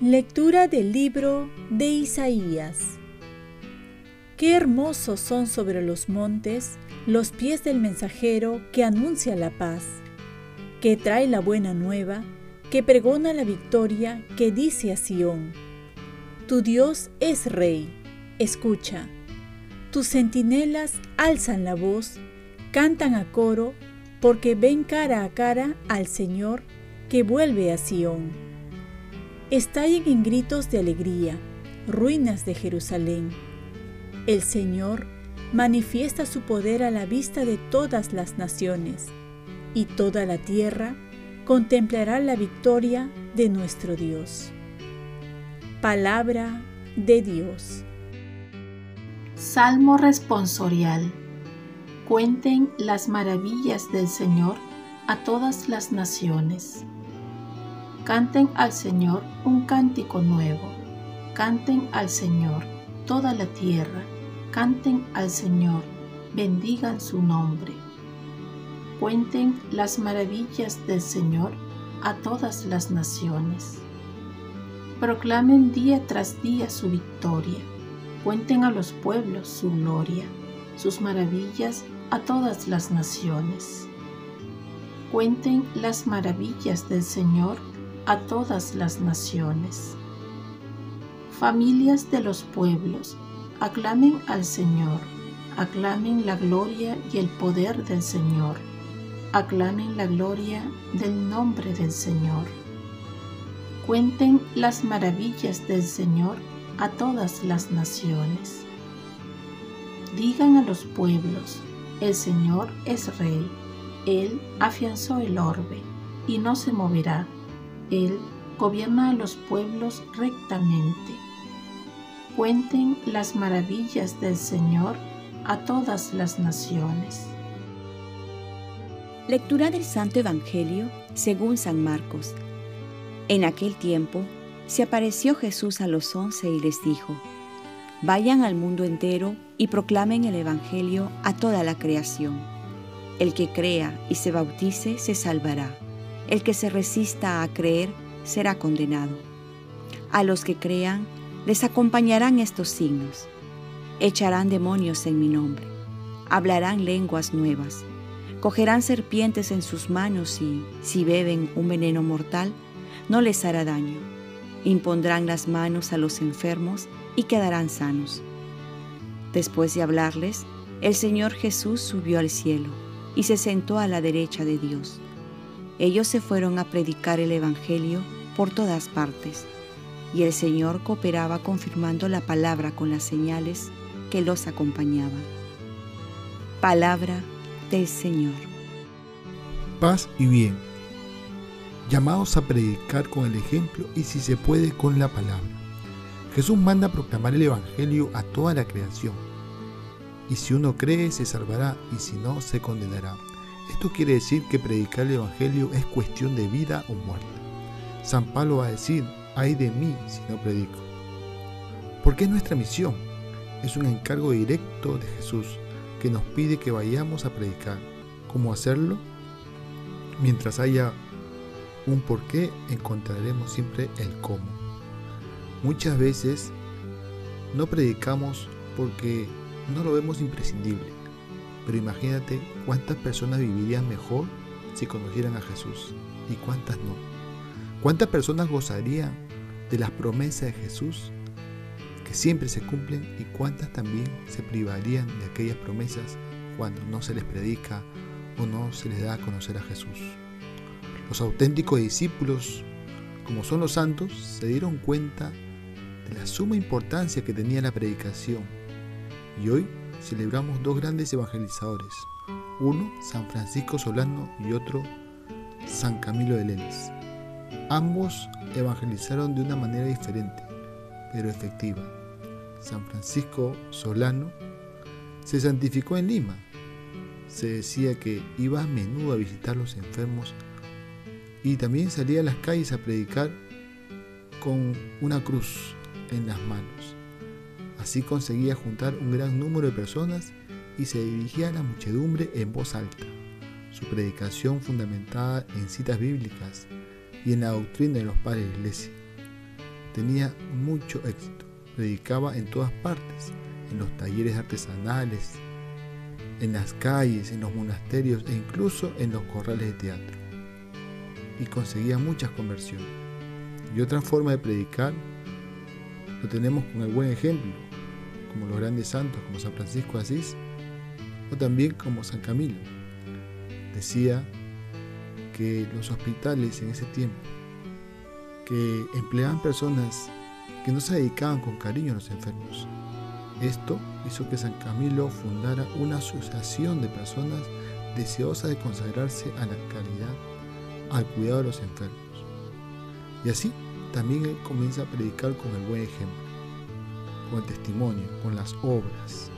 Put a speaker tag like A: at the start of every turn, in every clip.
A: Lectura del libro de Isaías. Qué hermosos son sobre los montes los pies del mensajero que anuncia la paz, que trae la buena nueva, que pregona la victoria, que dice a Sión, Tu Dios es rey, escucha. Tus centinelas alzan la voz, cantan a coro, porque ven cara a cara al Señor que vuelve a Sión estallen en gritos de alegría, ruinas de Jerusalén. El Señor manifiesta su poder a la vista de todas las naciones, y toda la tierra contemplará la victoria de nuestro Dios. Palabra de Dios.
B: Salmo responsorial. Cuenten las maravillas del Señor a todas las naciones. Canten al Señor un cántico nuevo. Canten al Señor toda la tierra. Canten al Señor. Bendigan su nombre. Cuenten las maravillas del Señor a todas las naciones. Proclamen día tras día su victoria. Cuenten a los pueblos su gloria, sus maravillas a todas las naciones. Cuenten las maravillas del Señor a todas las naciones. Familias de los pueblos, aclamen al Señor, aclamen la gloria y el poder del Señor, aclamen la gloria del nombre del Señor. Cuenten las maravillas del Señor a todas las naciones. Digan a los pueblos, el Señor es rey, Él afianzó el orbe y no se moverá él gobierna a los pueblos rectamente. Cuenten las maravillas del Señor a todas las naciones.
C: Lectura del Santo Evangelio según San Marcos. En aquel tiempo se apareció Jesús a los once y les dijo, Vayan al mundo entero y proclamen el Evangelio a toda la creación. El que crea y se bautice se salvará el que se resista a creer será condenado. A los que crean les acompañarán estos signos. Echarán demonios en mi nombre, hablarán lenguas nuevas, cogerán serpientes en sus manos y, si beben un veneno mortal, no les hará daño. Impondrán las manos a los enfermos y quedarán sanos. Después de hablarles, el Señor Jesús subió al cielo y se sentó a la derecha de Dios ellos se fueron a predicar el Evangelio por todas partes, y el Señor cooperaba confirmando la palabra con las señales que los acompañaban. Palabra del Señor.
D: Paz y bien. Llamados a predicar con el ejemplo y si se puede con la palabra. Jesús manda a proclamar el Evangelio a toda la creación. Y si uno cree, se salvará, y si no, se condenará. Esto quiere decir que predicar el Evangelio es cuestión de vida o muerte. San Pablo va a decir, ay de mí si no predico. Porque es nuestra misión, es un encargo directo de Jesús que nos pide que vayamos a predicar. ¿Cómo hacerlo? Mientras haya un por qué, encontraremos siempre el cómo. Muchas veces no predicamos porque no lo vemos imprescindible pero imagínate cuántas personas vivirían mejor si conocieran a Jesús y cuántas no. ¿Cuántas personas gozarían de las promesas de Jesús que siempre se cumplen y cuántas también se privarían de aquellas promesas cuando no se les predica o no se les da a conocer a Jesús? Los auténticos discípulos, como son los santos, se dieron cuenta de la suma importancia que tenía la predicación y hoy celebramos dos grandes evangelizadores, uno San Francisco Solano y otro San Camilo de Lenes. Ambos evangelizaron de una manera diferente, pero efectiva. San Francisco Solano se santificó en Lima. Se decía que iba a menudo a visitar los enfermos y también salía a las calles a predicar con una cruz en las manos. Así conseguía juntar un gran número de personas y se dirigía a la muchedumbre en voz alta. Su predicación fundamentada en citas bíblicas y en la doctrina de los padres de la iglesia tenía mucho éxito. Predicaba en todas partes, en los talleres artesanales, en las calles, en los monasterios e incluso en los corrales de teatro. Y conseguía muchas conversiones. Y otra forma de predicar lo tenemos con el buen ejemplo, como los grandes santos como San Francisco de Asís o también como San Camilo. Decía que los hospitales en ese tiempo, que empleaban personas que no se dedicaban con cariño a los enfermos. Esto hizo que San Camilo fundara una asociación de personas deseosas de consagrarse a la caridad, al cuidado de los enfermos. Y así también él comienza a predicar con el buen ejemplo, con el testimonio, con las obras.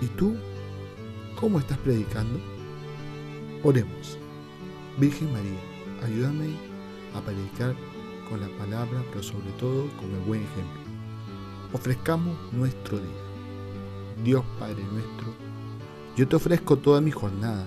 D: ¿Y tú cómo estás predicando? Oremos. Virgen María, ayúdame a predicar con la palabra, pero sobre todo con el buen ejemplo. Ofrezcamos nuestro día. Dios Padre nuestro, yo te ofrezco toda mi jornada